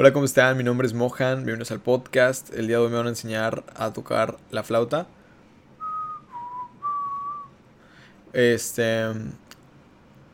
Hola, ¿cómo están? Mi nombre es Mohan, bienvenidos al podcast. El día de hoy me van a enseñar a tocar la flauta. Este...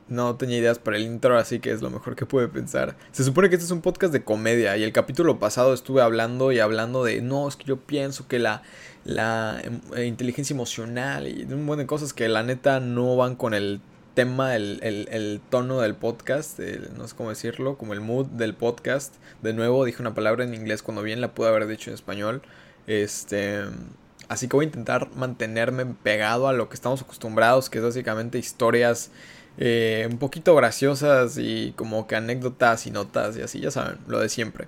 No tenía ideas para el intro, así que es lo mejor que pude pensar. Se supone que este es un podcast de comedia y el capítulo pasado estuve hablando y hablando de, no, es que yo pienso que la, la eh, inteligencia emocional y un montón de cosas que la neta no van con el tema, el, el, tono del podcast, no sé cómo decirlo, como el mood del podcast. De nuevo dije una palabra en inglés cuando bien la pude haber dicho en español. Este, así que voy a intentar mantenerme pegado a lo que estamos acostumbrados, que es básicamente historias eh, un poquito graciosas y como que anécdotas y notas y así, ya saben, lo de siempre.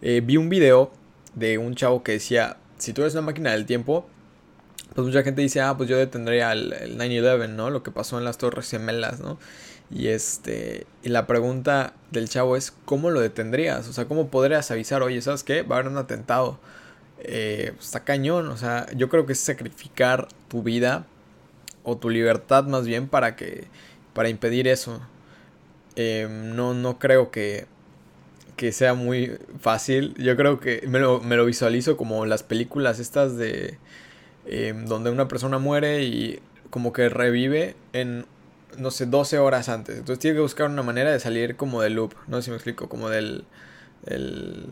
Eh, vi un video de un chavo que decía, si tú eres una máquina del tiempo, pues mucha gente dice, ah, pues yo detendría el, 9-11, ¿no? Lo que pasó en las Torres Gemelas, ¿no? Y este, y la pregunta del chavo es, ¿cómo lo detendrías? O sea, ¿cómo podrías avisar, oye, ¿sabes qué? Va a haber un atentado. Eh, pues, está cañón, o sea, yo creo que es sacrificar tu vida o tu libertad más bien para que, para impedir eso. Em, no, no creo que, que sea muy fácil. Yo creo que me lo, me lo visualizo como las películas estas de Em, donde una persona muere y como que revive en, no sé, 12 horas antes. Entonces tiene que buscar una manera de salir como del loop, no sé si me explico, como del... El...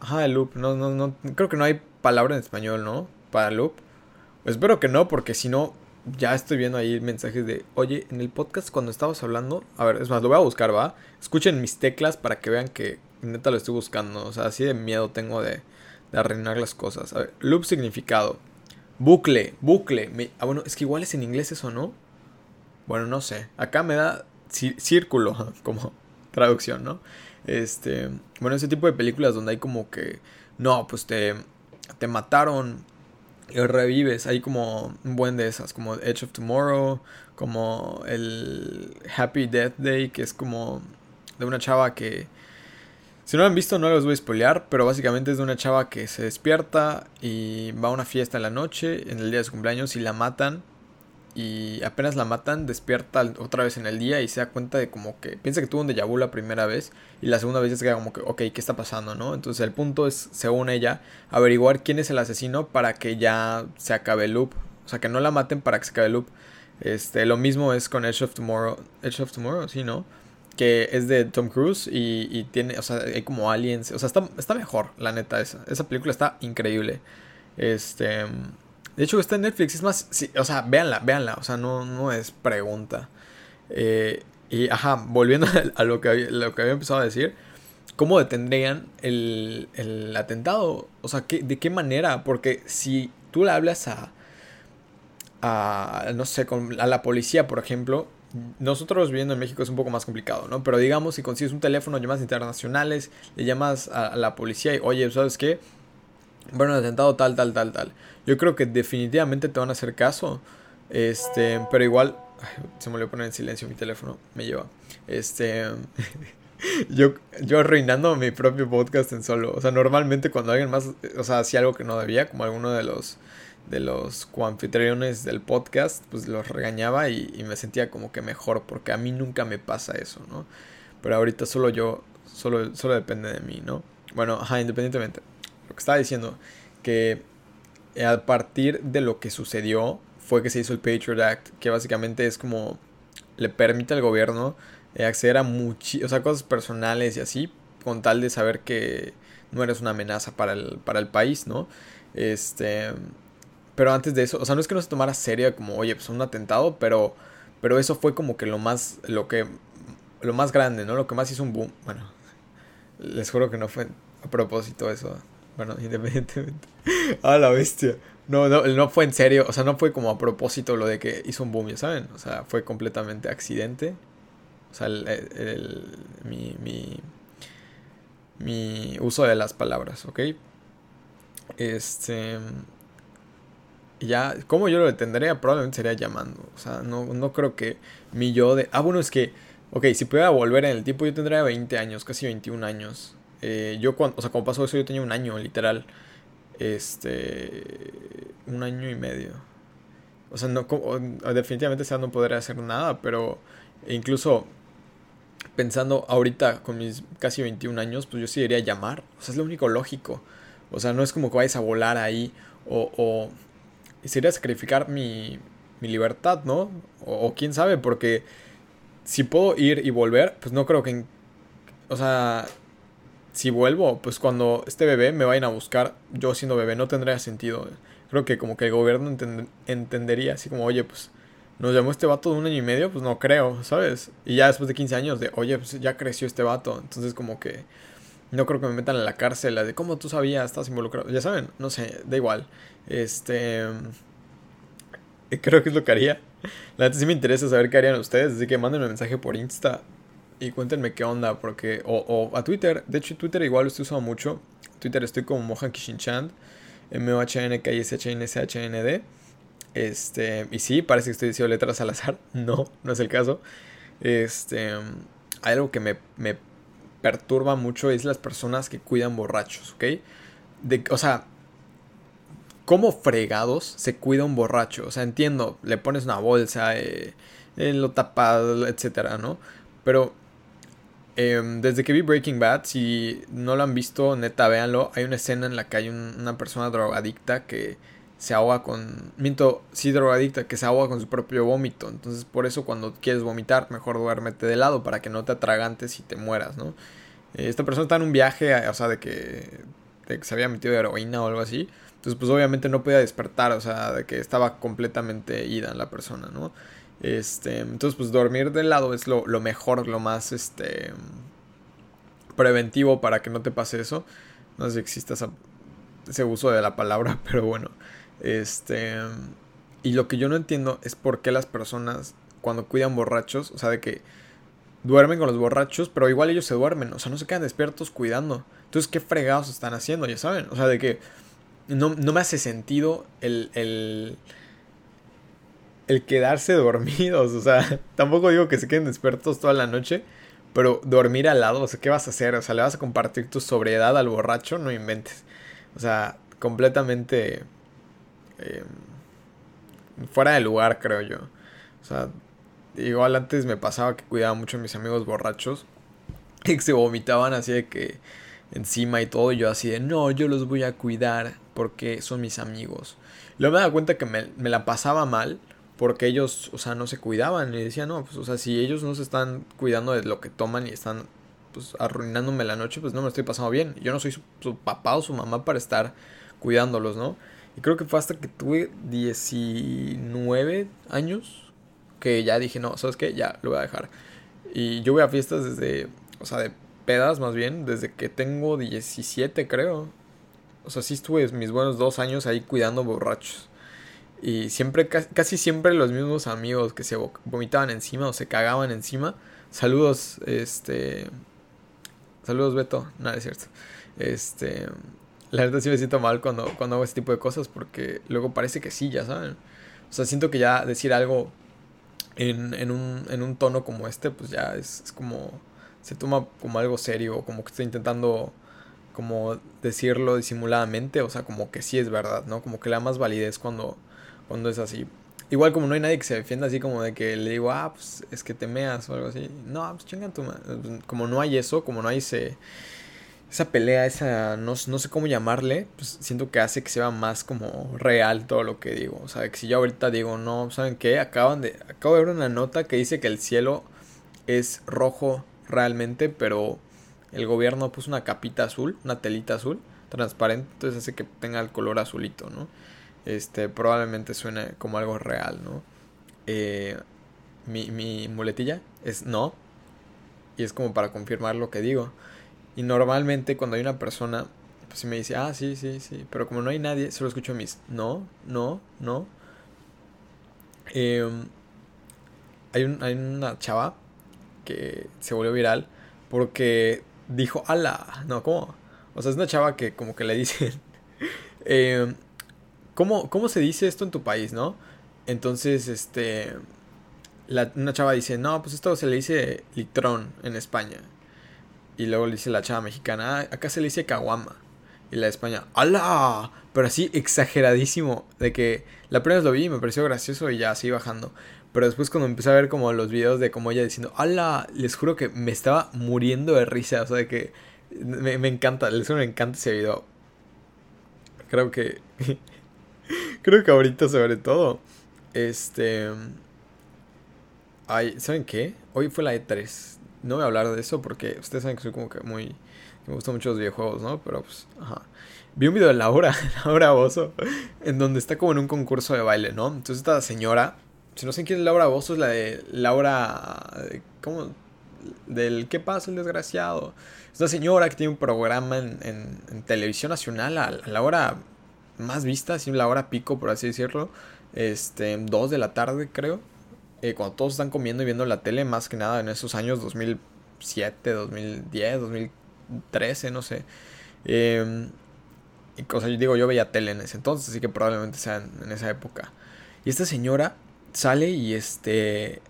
Ajá, el loop, no, no, no, creo que no hay palabra en español, ¿no? Para loop. espero que no, porque si no, ya estoy viendo ahí mensajes de, oye, en el podcast cuando estabas hablando, a ver, es más, lo voy a buscar, ¿va? Escuchen mis teclas para que vean que neta lo estoy buscando, o sea, así de miedo tengo de de arruinar las cosas. A ver, loop significado. Bucle, bucle. ah, bueno, es que igual es en inglés eso, ¿no? Bueno, no sé. Acá me da círculo como traducción, ¿no? Este, bueno, ese tipo de películas donde hay como que, no, pues te, te mataron y revives. Hay como un buen de esas, como Edge of Tomorrow, como el Happy Death Day, que es como de una chava que si no lo han visto, no los voy a spoilear, pero básicamente es de una chava que se despierta y va a una fiesta en la noche, en el día de su cumpleaños, y la matan. Y apenas la matan, despierta otra vez en el día y se da cuenta de como que piensa que tuvo un déjà la primera vez y la segunda vez se queda como que, ok, ¿qué está pasando? ¿no? Entonces el punto es, según ella, averiguar quién es el asesino para que ya se acabe el loop. O sea, que no la maten para que se acabe el loop. Este, lo mismo es con Edge of Tomorrow. Edge of Tomorrow, sí, ¿no? Que es de Tom Cruise y, tiene, o sea, hay como aliens, o sea, está, mejor, la neta, esa, esa película está increíble. Este, de hecho, está en Netflix, es más, o sea, véanla, véanla, o sea, no, no es pregunta. Eh, y, ajá, volviendo a lo que, lo que había empezado a decir, ¿cómo detendrían el, el atentado? O sea, ¿qué, ¿de qué manera? Porque si tú le hablas a, a no sé, con, a la policía, por ejemplo, nosotros viviendo en México es un poco más complicado, ¿no? Pero digamos, si consigues un teléfono, llamadas internacionales, le llamas a, la policía y, oye, ¿sabes qué? Bueno, atentado tal, tal, tal, tal. Yo creo que definitivamente te van a hacer caso. Este, pero igual, se me olvidó poner en silencio mi teléfono, me lleva. Este, yo, yo arruinando mi propio podcast en solo. O sea, normalmente cuando alguien más, o sea, hacía algo que no debía, como alguno de los de los coanfitriones del podcast, pues los regañaba y, me sentía como que mejor, porque a mí nunca me pasa eso, ¿no? Pero ahorita solo yo, solo, solo depende de mí, ¿no? Bueno, ajá, independientemente. Lo que estaba diciendo, que a partir de lo que sucedió fue que se hizo el Patriot Act, que básicamente es como le permite al gobierno eh, acceder a muchas o cosas personales y así, con tal de saber que no eres una amenaza para el, para el país, ¿no? Este, pero antes de eso, o sea, no es que no se tomara serio como, oye, pues un atentado, pero, pero eso fue como que lo más, lo que, lo más grande, ¿no? Lo que más hizo un boom. Bueno, les juro que no fue a propósito eso. Bueno, independientemente. ah, la bestia. No, no, no fue en serio, o sea, no fue como a propósito lo de que hizo un boom, ya saben. O sea, fue completamente accidente. O sea, el, el, mi, mi, mi uso de las palabras, ¿ok? Este ya, ¿cómo yo lo detendría? Probablemente sería llamando. O sea, no, no creo que mi yo de... Ah, bueno, es que, ok, si pudiera volver en el tiempo, yo tendría 20 años, casi 21 años. Eh, yo cuando, o sea, cuando pasó eso, yo tenía un año, literal. Este... Un año y medio. O sea, no, definitivamente sea, no podría hacer nada, pero incluso pensando ahorita con mis casi 21 años, pues yo sí diría llamar. O sea, es lo único lógico. O sea, no es como que vayas a volar ahí o sería sacrificar mi, mi libertad, ¿no? O, quién sabe, porque si puedo ir y volver, pues no creo que... o sea, si vuelvo, pues cuando este bebé me vayan a buscar, yo siendo bebé, no tendría sentido. Creo que como que el gobierno entendería así como, oye, pues nos llamó este vato de un año y medio, pues no creo, ¿sabes? Y ya después de 15 años de, oye, pues ya creció este vato. Entonces como que no creo que me metan en la cárcel, de cómo tú sabías, estás involucrado. Ya saben, no sé, da igual. Este... Creo que es lo que haría. La verdad sí me interesa saber qué harían ustedes, así que mándenme un mensaje por Insta y cuéntenme qué onda, porque... O, o a Twitter, de hecho Twitter igual lo estoy usando mucho. Twitter estoy como Mohan Kishinchan, M-O-H-N-K-I-S-H-N-S-H-N-D. Este, y sí, parece que estoy diciendo letras al azar. No, no es el caso. Este, hay algo que me, me perturba mucho es las personas que cuidan borrachos, ¿ok? De, o sea, ¿cómo fregados se cuida un borracho? O sea, entiendo, le pones una bolsa, eh, eh, lo tapas, etcétera, ¿no? Pero eh, desde que vi Breaking Bad, si no lo han visto, neta, véanlo. Hay una escena en la que hay un, una persona drogadicta que se ahoga con. Miento, sí, drogadicta, que se ahoga con su propio vómito. Entonces, por eso cuando quieres vomitar, mejor duérmete de lado para que no te atragantes y te mueras, ¿no? Eh, esta persona está en un viaje, o sea, de que, de que se había metido heroína o algo así. Entonces, pues obviamente no podía despertar, o sea, de que estaba completamente ida la persona, ¿no? Este, entonces, pues dormir de lado es lo, lo mejor, lo más, este, preventivo para que no te pase eso. No sé si existe ese uso de la palabra, pero bueno. Este. Y lo que yo no entiendo es por qué las personas, cuando cuidan borrachos, o sea, de que duermen con los borrachos, pero igual ellos se duermen, o sea, no se quedan despiertos cuidando. Entonces, ¿qué fregados están haciendo? Ya saben, o sea, de que no, no me hace sentido el, el, el quedarse dormidos, o sea, tampoco digo que se queden despiertos toda la noche, pero dormir al lado, o sea, ¿qué vas a hacer? O sea, ¿le vas a compartir tu sobriedad al borracho? No inventes. O sea, completamente eh, fuera de lugar, creo yo. O sea, igual antes me pasaba que cuidaba mucho a mis amigos borrachos. Y que se vomitaban así de que encima y todo. Y yo así de, no, yo los voy a cuidar porque son mis amigos. Luego me daba cuenta que me, me la pasaba mal porque ellos, o sea, no se cuidaban. Y decía, no, pues, o sea, si ellos no se están cuidando de lo que toman y están, pues, arruinándome la noche, pues no me estoy pasando bien. Yo no soy su papá o su mamá para estar cuidándolos, ¿no? Y creo que fue hasta que tuve 19 años que ya dije, no, ¿sabes qué? Ya lo voy a dejar. Y yo voy a fiestas desde, o sea, de pedas más bien, desde que tengo 17 creo. O sea, sí estuve mis buenos dos años ahí cuidando borrachos. Y siempre, casi siempre los mismos amigos que se vomitaban encima o se cagaban encima. Saludos, este... Saludos Beto, nada es cierto. Este... La verdad sí me siento mal cuando, cuando hago este tipo de cosas porque luego parece que sí, ya saben. O sea, siento que ya decir algo en, en, un, en un tono como este, pues ya es, como... Se toma como algo serio, como que estoy intentando como decirlo disimuladamente, o sea, como que sí es verdad, ¿no? Como que le da más validez cuando, cuando es así. Igual como no hay nadie que se defienda así como de que le digo, ah, pues es que te meas o algo así. No, pues chinga tu Como no hay eso, como no hay ese esa pelea, esa, no, no, sé cómo llamarle, pues siento que hace que sea más como real todo lo que digo. O sea, que si yo ahorita digo, no, ¿saben qué? Acaban de, acabo de ver una nota que dice que el cielo es rojo realmente, pero el gobierno puso una capita azul, una telita azul, transparente, entonces hace que tenga el color azulito, ¿no? Este, probablemente suene como algo real, ¿no? Eh, mi, mi muletilla es no, y es como para confirmar lo que digo. Y normalmente cuando hay una persona, pues me dice, ah, sí, sí, sí, pero como no hay nadie, solo escucho mis, no, no, no. Em, hay, un, hay una chava que se volvió viral porque dijo, ala, no, ¿cómo? O sea, es una chava que como que le dicen, eh, ¿cómo, ¿cómo se dice esto en tu país, no? Entonces, este, la, una chava dice, no, pues esto se le dice litrón en España. Y luego le dice la chava mexicana, ah, acá se le dice caguama. Y la de España, ¡Hala! Pero así exageradísimo. De que la primera vez lo vi y me pareció gracioso y ya así bajando. Pero después cuando empecé a ver como los videos de como ella diciendo, ¡Hala! Les juro que me estaba muriendo de risa. O sea, de que me, me encanta, les juro me encanta ese video. Creo que... creo que ahorita sobre todo. Este... Ay, ¿saben qué? Hoy fue la E3. No voy a hablar de eso porque ustedes saben que soy como que muy... Me gustan mucho los videojuegos, ¿no? Pero pues, ajá. Vi un video de Laura, Laura Bozo, en donde está como en un concurso de baile, ¿no? Entonces esta señora, si no sé quién es Laura Bozo, es la de Laura... ¿Cómo? Del ¿Qué pasa el desgraciado? Es una señora que tiene un programa en, televisión nacional a, la hora más vista, así la hora pico, por así decirlo. Este, dos de la tarde, creo. Eh, cuando todos están comiendo y viendo la tele, más que nada en esos años 2007, 2010, 2013, no sé. Eh, y, o yo digo, yo veía tele en ese entonces, así que probablemente sea en, esa época. Y esta señora sale y este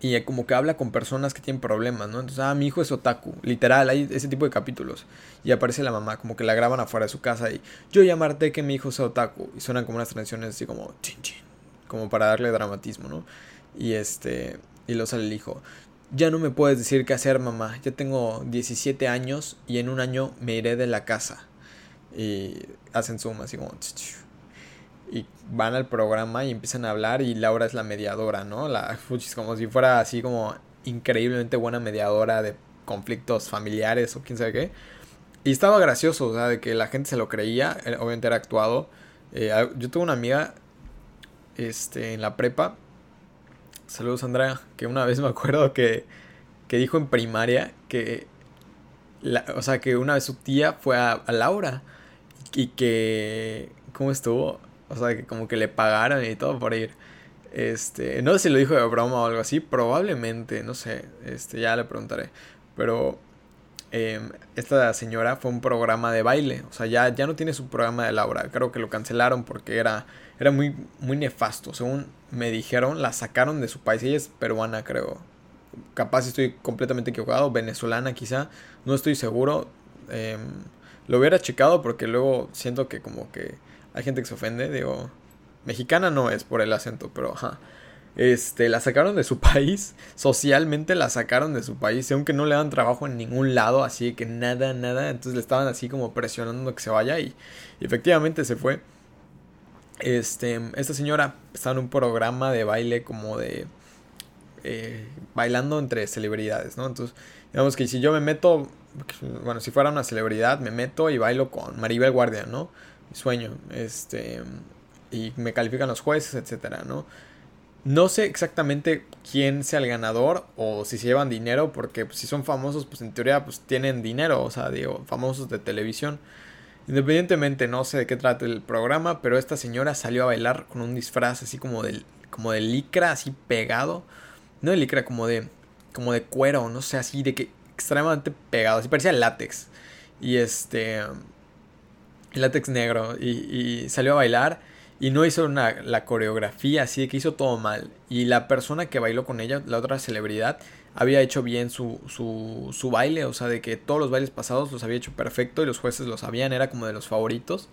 y como que habla con personas que tienen problemas, ¿no? Entonces, ah, mi hijo es otaku, literal, hay ese tipo de capítulos. Y aparece la mamá, como que la graban afuera de su casa y yo llamarte que mi hijo sea otaku. Y suenan como unas canciones así como chin chin, como para darle dramatismo, ¿no? Y este, y lo sale el hijo. Ya no me puedes decir qué hacer, mamá. Ya tengo 17 años y en un año me iré de la casa y hacen zoom así como... Y van al programa y empiezan a hablar y Laura es la mediadora, ¿no? La como si fuera así como increíblemente buena mediadora de conflictos familiares o quién sabe qué. Y estaba gracioso, o sea, de que la gente se lo creía, eh, obviamente era actuado. Eh, yo tuve una amiga este, en la prepa, saludos Andrea, que una vez me acuerdo que, que dijo en primaria que, o sea, que una vez su tía fue a Laura y que, ¿cómo estuvo? O sea, que como que le pagaron y todo por ir. Este, no sé si lo dijo de broma o algo así, probablemente, no sé, este, ya le preguntaré. Pero em, esta señora fue un programa de baile, o sea, ya, ya no tiene su programa de Laura, creo que lo cancelaron porque era, era muy, muy nefasto, según me dijeron, la sacaron de su país, ella es peruana, creo. Capaz estoy completamente equivocado, venezolana quizá, no estoy seguro. Eh, lo hubiera checado porque luego siento que como que hay gente que se ofende, digo, mexicana no es por el acento, pero ajá. Este, la sacaron de su país, socialmente la sacaron de su país, aunque no le dan trabajo en ningún lado, así que nada, nada, entonces le estaban así como presionando que se vaya y, efectivamente se fue. Este, esta señora estaba en un programa de baile como de eh, bailando entre celebridades, ¿no? Entonces, digamos que si yo me meto bueno, si fuera una celebridad, me meto y bailo con Maribel Guardia, ¿no? Mi sueño, este, y me califican los jueces, etcétera, ¿no? No sé exactamente quién sea el ganador o si se llevan dinero, porque pues, si son famosos, pues en teoría pues tienen dinero, o sea, digo, famosos de televisión. Independientemente, no sé de qué trata el programa, pero esta señora salió a bailar con un disfraz así como de, como licra, así pegado. No de licra, como de, como de cuero, no sé, así de que extremadamente pegado, así parecía látex. Y este. Látex negro. Y, salió a bailar. Y no hizo la coreografía, así de que hizo todo mal. Y la persona que bailó con ella, la otra celebridad, había hecho bien su, su, su baile. O sea, de que todos los bailes pasados los había hecho perfecto y los jueces lo sabían, era como de los favoritos.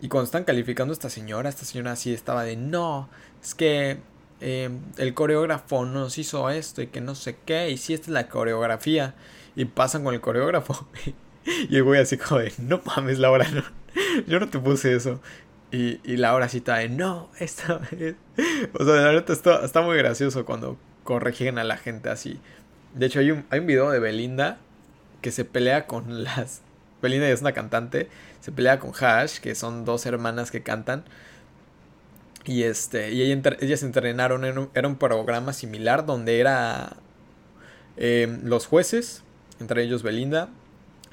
Y cuando están calificando a esta señora, esta señora así estaba de no, es que Em, el coreógrafo nos hizo esto y que no sé qué, y si esta es la coreografía, y pasan con el coreógrafo, y el güey así como de, no mames, Laura, no, yo no te puse eso. Y, y Laura así está de, no, esta vez. O sea, la neta está, está muy gracioso cuando corrigen a la gente así. De hecho, hay un, hay un video de Belinda que se pelea con las... Belinda es una cantante, se pelea con Hash, que son dos hermanas que cantan. Y este, y ellas entrenaron en un, era un programa similar donde era em, los jueces, entre ellos Belinda,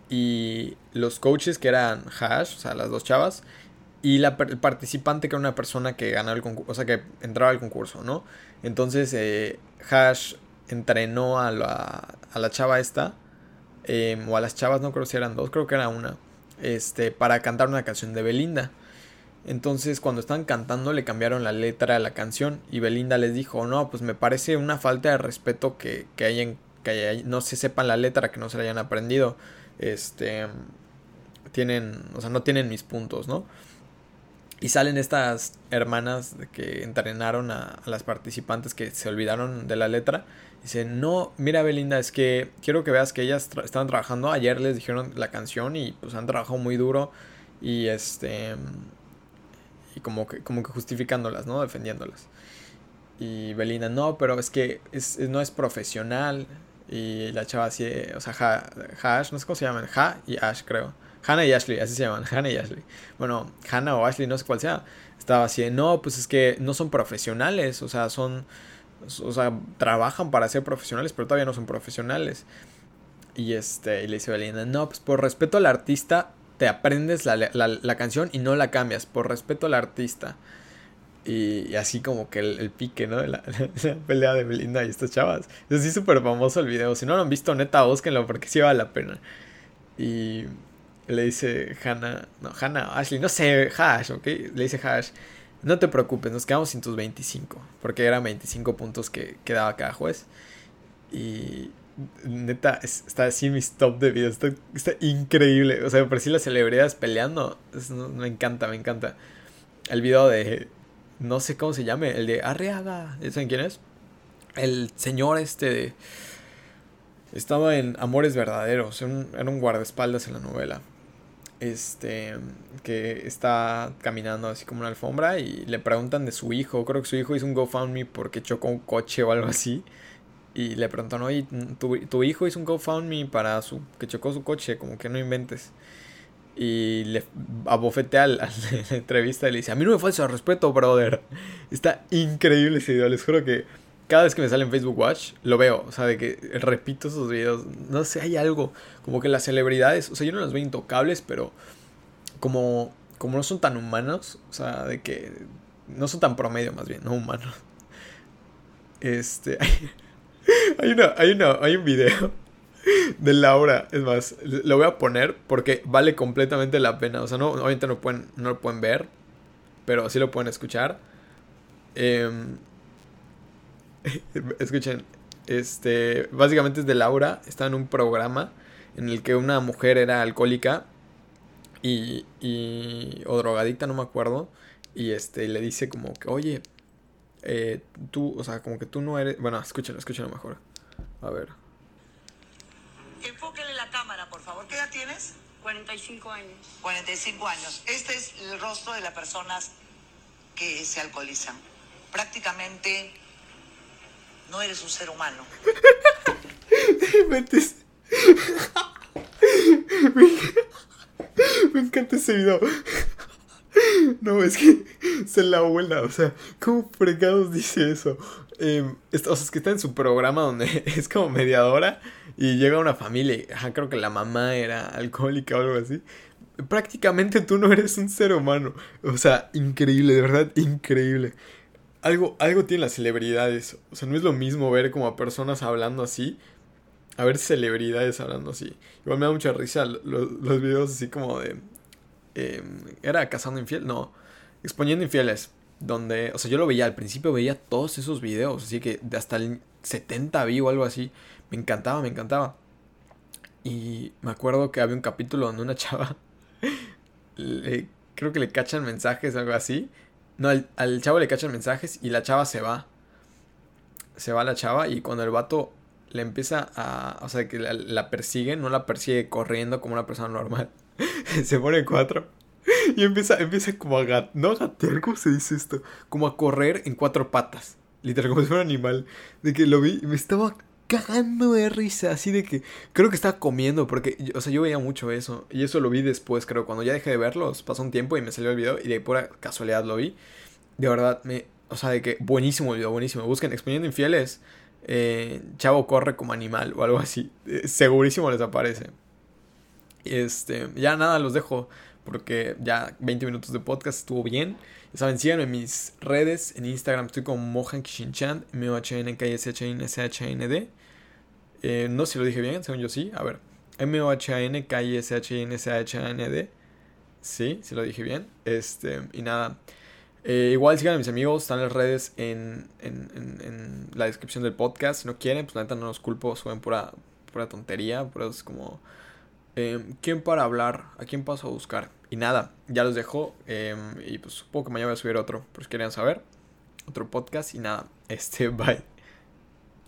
y los coaches que eran Hash, o sea, las dos chavas, y la, el participante que era una persona que ganó el concurso, o sea, que entraba al concurso, ¿no? Entonces, eh, Hash entrenó a la, a la chava esta, em, o a las chavas, no creo si eran dos, creo que era una, este, para cantar una canción de Belinda. Entonces cuando estaban cantando le cambiaron la letra a la canción y Belinda les dijo, no, pues me parece una falta de respeto que, que, hayan, que no se sepan la letra, que no se la hayan aprendido. Este, tienen, o sea, no tienen mis puntos, ¿no? Y salen estas hermanas que entrenaron a, las participantes que se olvidaron de la letra. Dicen, no, mira Belinda, es que quiero que veas que ellas estaban trabajando. Ayer les dijeron la canción y pues han trabajado muy duro. Y este... Y como que, como que justificándolas, ¿no? Defendiéndolas. Y Belinda, no, pero es que es, no es profesional. Y la chava así, o sea, ha, Hash, no sé cómo se llaman, Ha y Ash creo. Hannah y Ashley, así se llaman, Hannah y Ashley. Bueno, Hannah o Ashley, no sé cuál sea. Estaba así, no, pues es que no son profesionales, o sea, son, o sea, trabajan para ser profesionales, pero todavía no son profesionales. Y este, y le dice Belinda, no, pues por respeto al artista, te aprendes la, la, canción y no la cambias, por respeto al artista. Y, así como que el, pique, ¿no? De la, pelea de Belinda y estas chavas. Es así súper famoso el video. Si no lo han visto, neta, búsquenlo porque sí vale la pena. Y, le dice Hannah, no, Hannah, Ashley, no sé, Hash, ¿ok? Le dice Hash, no te preocupes, nos quedamos sin tus 25, porque eran 25 puntos que, quedaba cada juez. Y neta, está así en mis top de videos, está, increíble. O sea, por si las celebridades peleando, me encanta, me encanta. El video de, no sé cómo se llame, el de Arriaga, ¿saben quién es? El señor este de... Estaba en Amores Verdaderos, era un guardaespaldas en la novela este, que está caminando así como una alfombra y le preguntan de su hijo. Creo que su hijo hizo un GoFundMe porque chocó un coche o algo así. Y le preguntan, oye, tu, tu hijo hizo un GoFundMe para su, que chocó su coche, como que no inventes. Y le abofetea a la entrevista y le dice, a mí no me falta respeto, brother. Está increíble ese video, les juro que cada vez que me sale en Facebook Watch, lo veo. O sea, de que repito esos videos. No sé, hay algo. Como que las celebridades, o sea, yo no las veo intocables, pero como, como no son tan humanos, o sea, de que no son tan promedio más bien, no humanos. Este, hay, una, hay, una, hay un video de Laura, es más, lo voy a poner porque vale completamente la pena. O sea, no, obviamente no, pueden, no lo pueden ver, pero sí lo pueden escuchar. Eh, Escuchen, este, básicamente es de Laura, está en un programa en el que una mujer era alcohólica y, y o drogadicta, no me acuerdo, y este, le dice como que, oye, eh, tú, o sea, como que tú no eres, bueno, escúchenlo, escúchenlo mejor, a ver. Enfóquenle la cámara, por favor. ¿Qué edad tienes? 45 años. 45 años. Este es el rostro de las personas que se alcoholizan. Prácticamente no eres un ser humano. Me encanta ese video. No, es que se la abuela, o sea, ¿cómo fregados dice eso? Eh, o sea, es que está en su programa donde es como mediadora y llega una familia, y, creo que la mamá era alcohólica o algo así. Prácticamente tú no eres un ser humano. O sea, increíble, de verdad, increíble algo, algo tienen las celebridades. O sea, no es lo mismo ver como a personas hablando así. A ver celebridades hablando así. Igual me da mucha risa los, videos así como de... Em, ¿Era cazando infiel? No. Exponiendo infieles. Donde, o sea, yo lo veía al principio, veía todos esos videos. Así que de hasta el 70 vi o algo así. Me encantaba, me encantaba. Y me acuerdo que había un capítulo donde una chava... creo que le cachan mensajes o algo así no, al, chavo le cachan mensajes y la chava se va. Se va la chava y cuando el vato le empieza a... O sea, que la, persigue, no la persigue corriendo como una persona normal. se pone cuatro. Y empieza, empieza como a gatear, no a gatear, ¿cómo se dice esto? Como a correr en cuatro patas. Literal, como si fuera un animal. De que lo vi y me estaba cagando de risa, así de que creo que estaba comiendo, porque, o sea, yo veía mucho eso, y eso lo vi después, creo, cuando ya dejé de verlos, pasó un tiempo y me salió el video, y de pura casualidad lo vi, de verdad, me, o sea, de que buenísimo el video, buenísimo, busquen Exponiendo Infieles, eh, Chavo corre como animal o algo así, eh, segurísimo les aparece. Este, ya nada, los dejo, porque ya 20 minutos de podcast estuvo bien. Ya saben, síganme en mis redes. En Instagram estoy como Mohan Kishinchan, M-O-H-N-K-S-H-I-N-S-H-I-N-D. Eh, no sé si lo dije bien, según yo sí. A ver, M-O-H-N-K-I-S-H-I-N-S-H-I-N-D. Sí, sí lo dije bien. Este, y nada. Eh, igual sigan a mis amigos, están las redes en, en, en, la descripción del podcast. Si no quieren, pues la neta no los culpo, suben pura, pura tontería, es como Em, ¿Quién para hablar? ¿A quién paso a buscar? Y nada, ya los dejo. Em, y pues supongo que mañana voy a subir otro, por si querían saber. Otro podcast y nada. Este, bye.